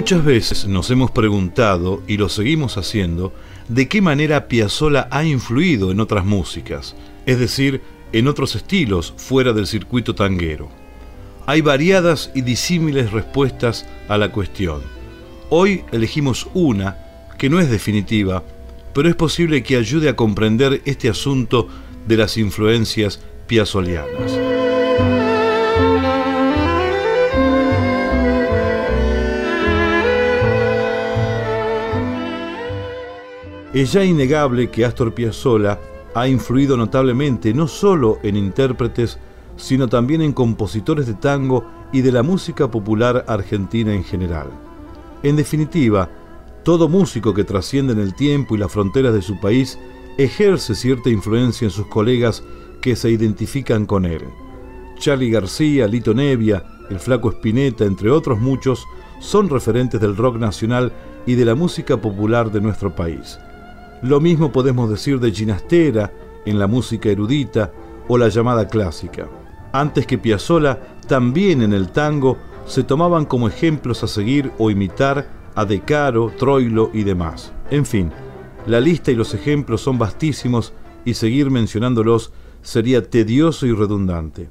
Muchas veces nos hemos preguntado, y lo seguimos haciendo, de qué manera Piazzolla ha influido en otras músicas, es decir, en otros estilos fuera del circuito tanguero. Hay variadas y disímiles respuestas a la cuestión. Hoy elegimos una que no es definitiva, pero es posible que ayude a comprender este asunto de las influencias piazzolianas. Es ya innegable que Astor Piazzolla ha influido notablemente no solo en intérpretes, sino también en compositores de tango y de la música popular argentina en general. En definitiva, todo músico que trasciende en el tiempo y las fronteras de su país ejerce cierta influencia en sus colegas que se identifican con él. Charlie García, Lito Nevia, el Flaco Spinetta, entre otros muchos, son referentes del rock nacional y de la música popular de nuestro país. Lo mismo podemos decir de Ginastera en la música erudita o la llamada clásica. Antes que Piazzolla, también en el tango se tomaban como ejemplos a seguir o imitar a De Caro, Troilo y demás. En fin, la lista y los ejemplos son vastísimos y seguir mencionándolos sería tedioso y redundante.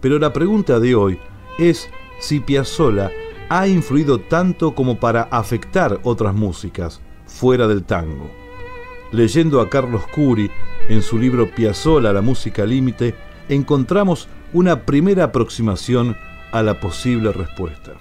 Pero la pregunta de hoy es si Piazzolla ha influido tanto como para afectar otras músicas fuera del tango leyendo a Carlos Curi en su libro Piazzolla, la música límite, encontramos una primera aproximación a la posible respuesta.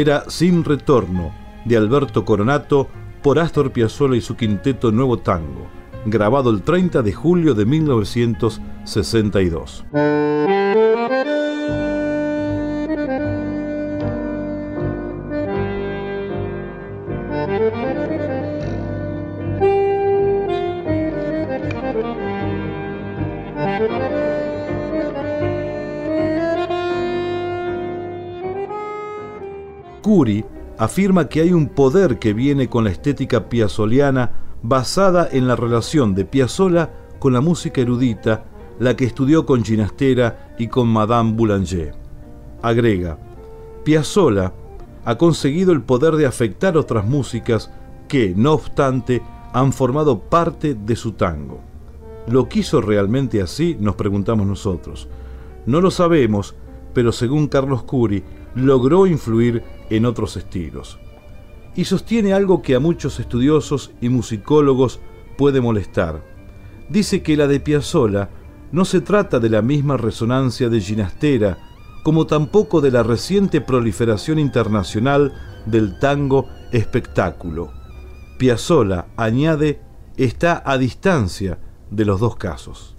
Era Sin Retorno, de Alberto Coronato, por Astor Piazzolla y su quinteto Nuevo Tango, grabado el 30 de julio de 1962. Afirma que hay un poder que viene con la estética piazzoliana basada en la relación de Piazzolla con la música erudita, la que estudió con Ginastera y con Madame Boulanger. Agrega, Piazzolla ha conseguido el poder de afectar otras músicas que, no obstante, han formado parte de su tango. ¿Lo quiso realmente así? Nos preguntamos nosotros. No lo sabemos, pero según Carlos Curi, logró influir en otros estilos. Y sostiene algo que a muchos estudiosos y musicólogos puede molestar. Dice que la de Piazzolla no se trata de la misma resonancia de Ginastera, como tampoco de la reciente proliferación internacional del tango espectáculo. Piazzolla, añade, está a distancia de los dos casos.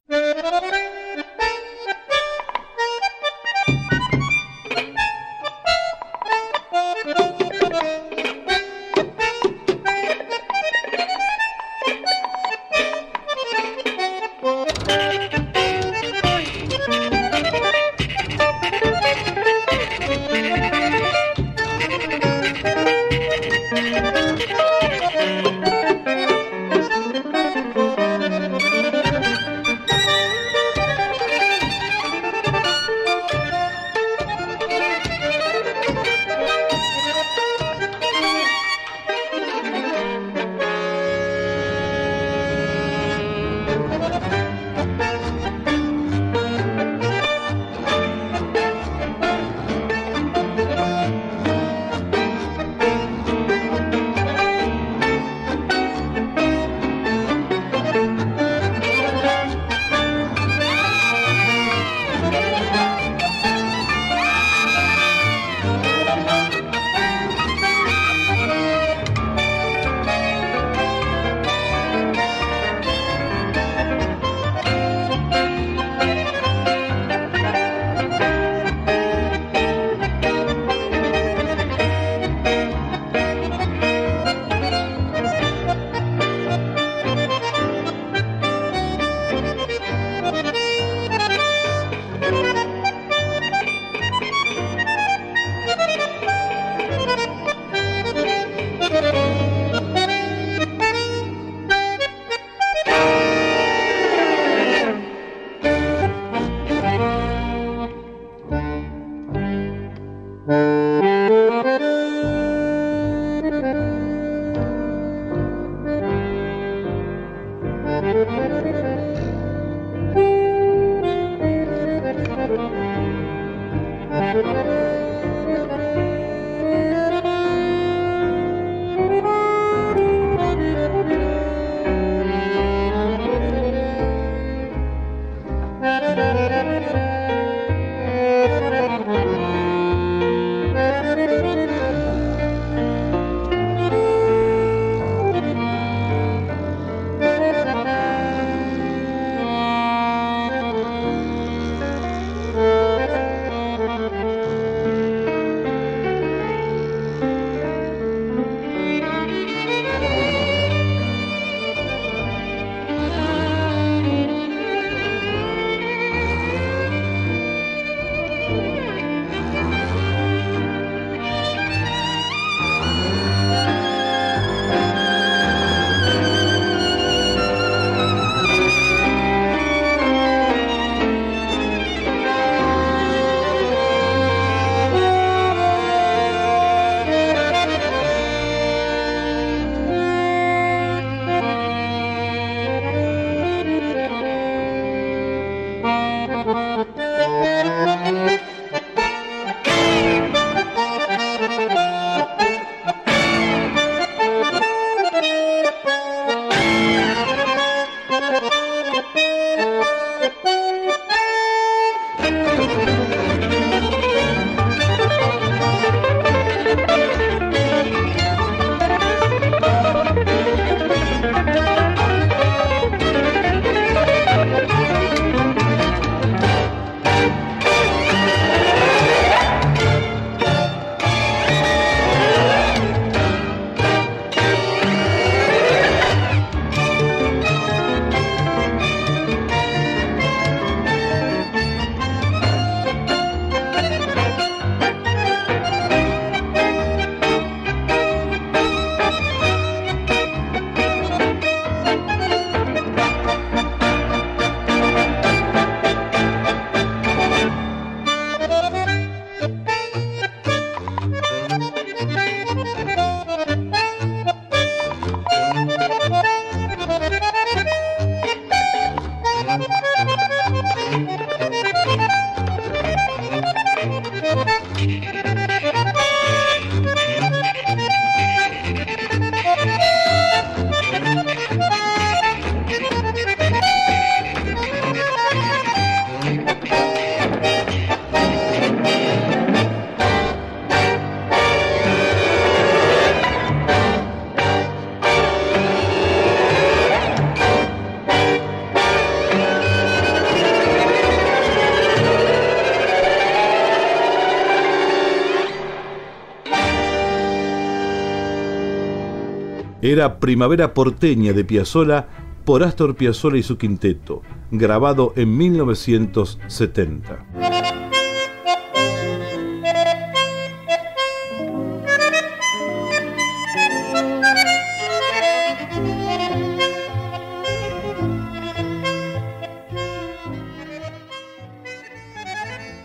Era Primavera porteña de Piazzolla por Astor Piazzolla y su quinteto, grabado en 1970.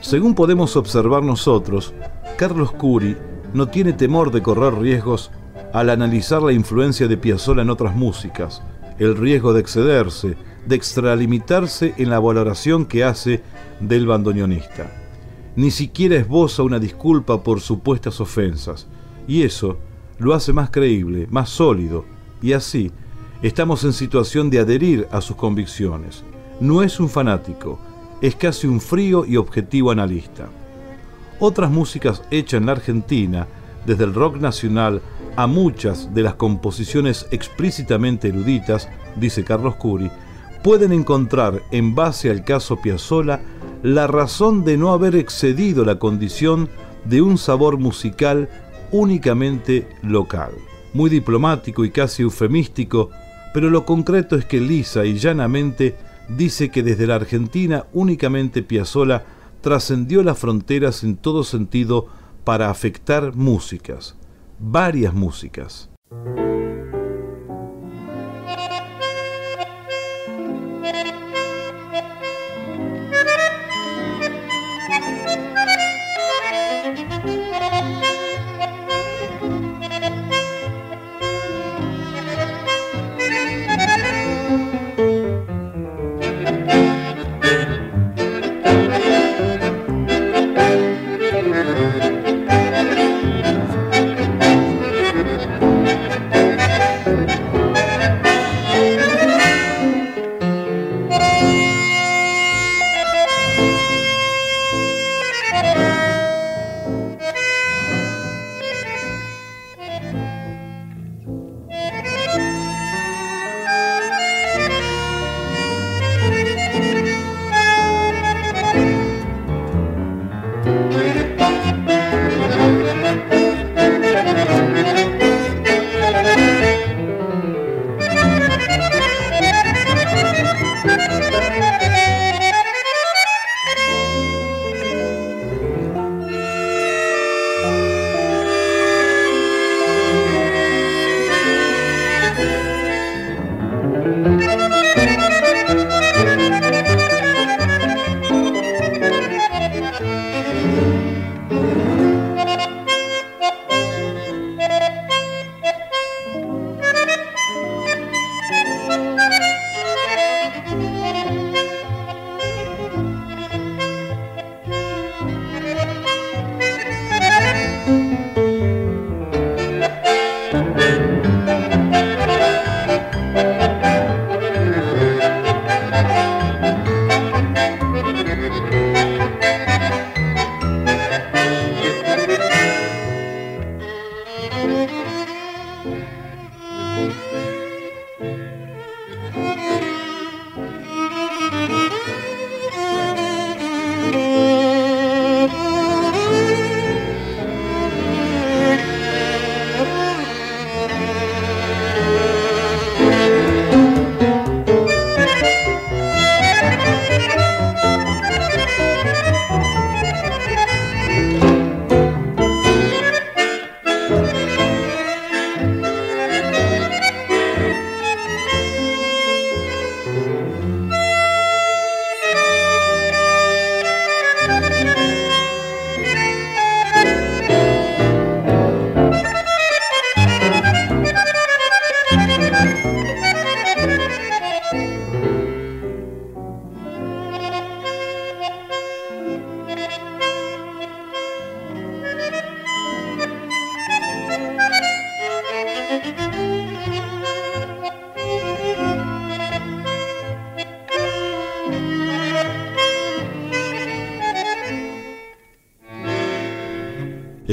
Según podemos observar nosotros, Carlos Curi no tiene temor de correr riesgos al analizar la influencia de Piazzolla en otras músicas, el riesgo de excederse, de extralimitarse en la valoración que hace del bandoneonista. Ni siquiera esboza una disculpa por supuestas ofensas, y eso lo hace más creíble, más sólido, y así estamos en situación de adherir a sus convicciones. No es un fanático, es casi un frío y objetivo analista. Otras músicas hechas en la Argentina, desde el rock nacional a muchas de las composiciones explícitamente eruditas, dice Carlos Curi, pueden encontrar en base al caso Piazzolla la razón de no haber excedido la condición de un sabor musical únicamente local. Muy diplomático y casi eufemístico, pero lo concreto es que lisa y llanamente dice que desde la Argentina únicamente Piazzolla trascendió las fronteras en todo sentido para afectar músicas, varias músicas.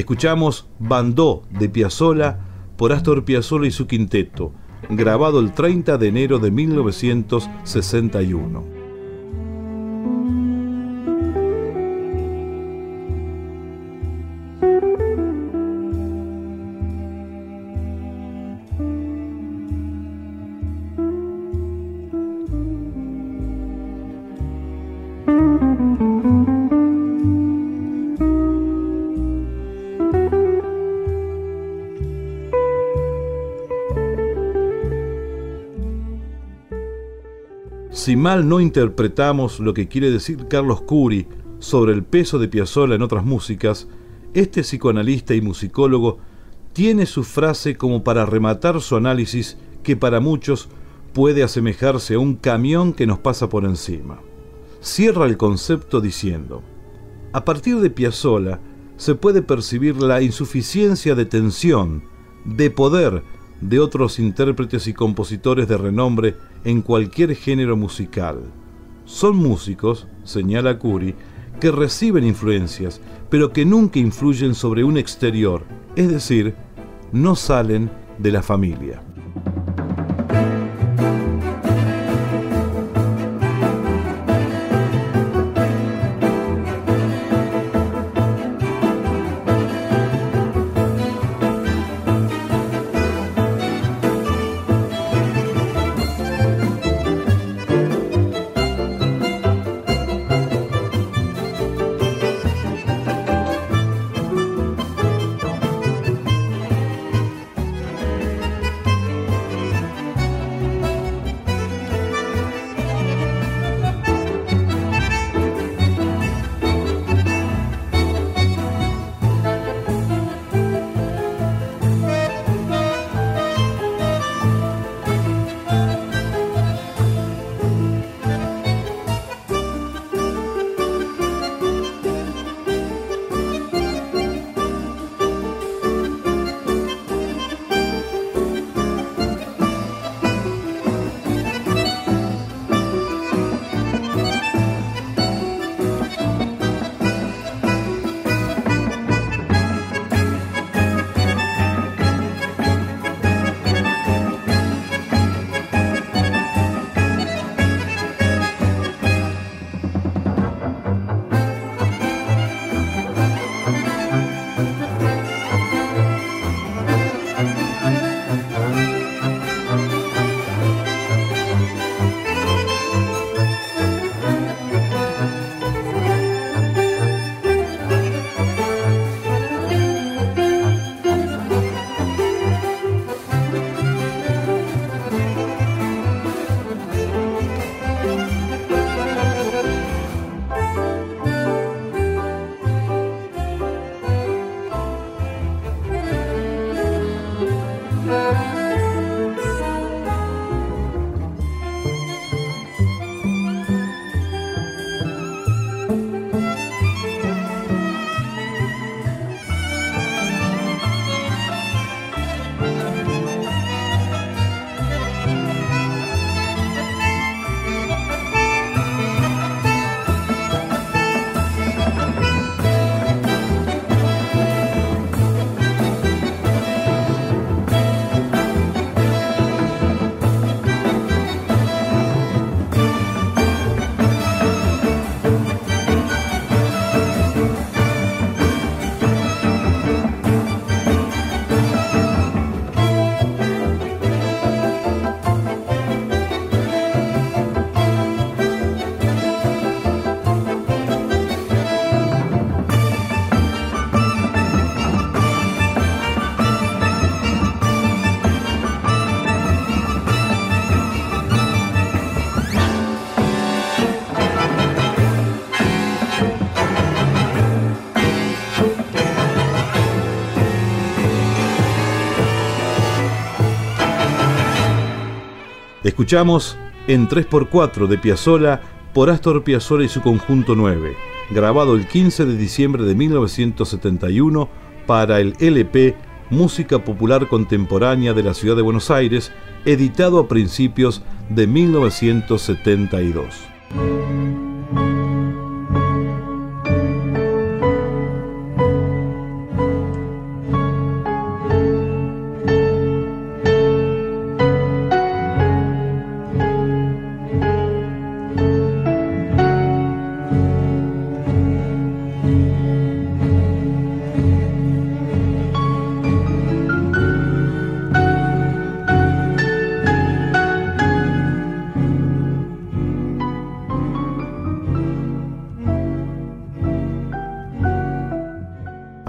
Escuchamos Bandó de Piazzola por Astor Piazzolla y su quinteto, grabado el 30 de enero de 1961. Si mal no interpretamos lo que quiere decir Carlos Curi sobre el peso de Piazzolla en otras músicas, este psicoanalista y musicólogo tiene su frase como para rematar su análisis que para muchos puede asemejarse a un camión que nos pasa por encima. Cierra el concepto diciendo, a partir de Piazzolla se puede percibir la insuficiencia de tensión, de poder de otros intérpretes y compositores de renombre en cualquier género musical. Son músicos, señala Curi, que reciben influencias, pero que nunca influyen sobre un exterior, es decir, no salen de la familia. Escuchamos en 3x4 de Piazzola por Astor Piazzolla y su conjunto 9, grabado el 15 de diciembre de 1971 para el LP Música Popular Contemporánea de la Ciudad de Buenos Aires, editado a principios de 1972.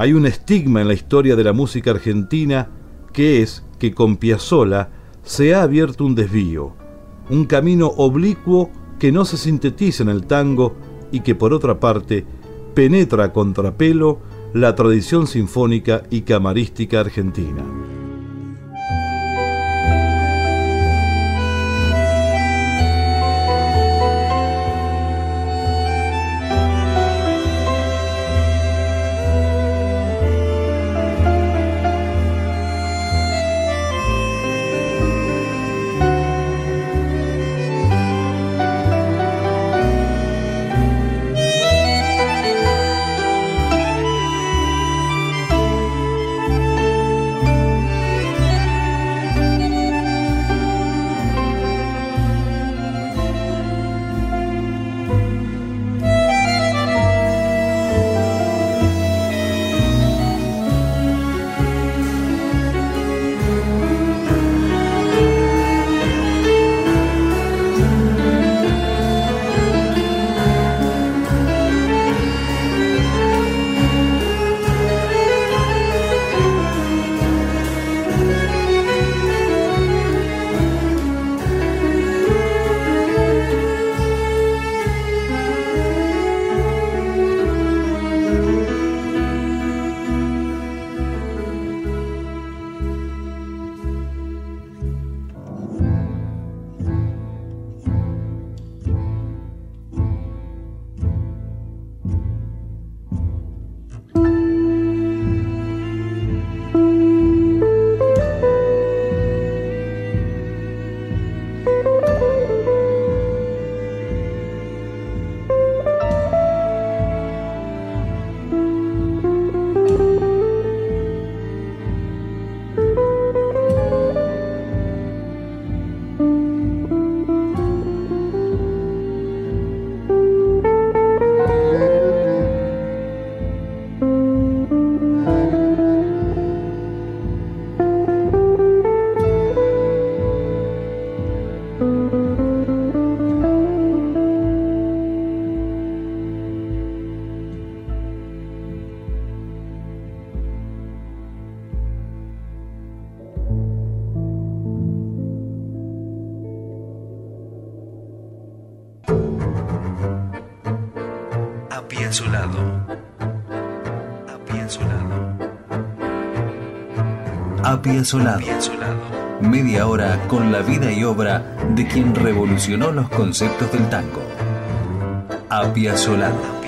Hay un estigma en la historia de la música argentina que es que con Piazzolla se ha abierto un desvío, un camino oblicuo que no se sintetiza en el tango y que por otra parte penetra a contrapelo la tradición sinfónica y camarística argentina. Solado. Media hora con la vida y obra de quien revolucionó los conceptos del tango. Apia Solado.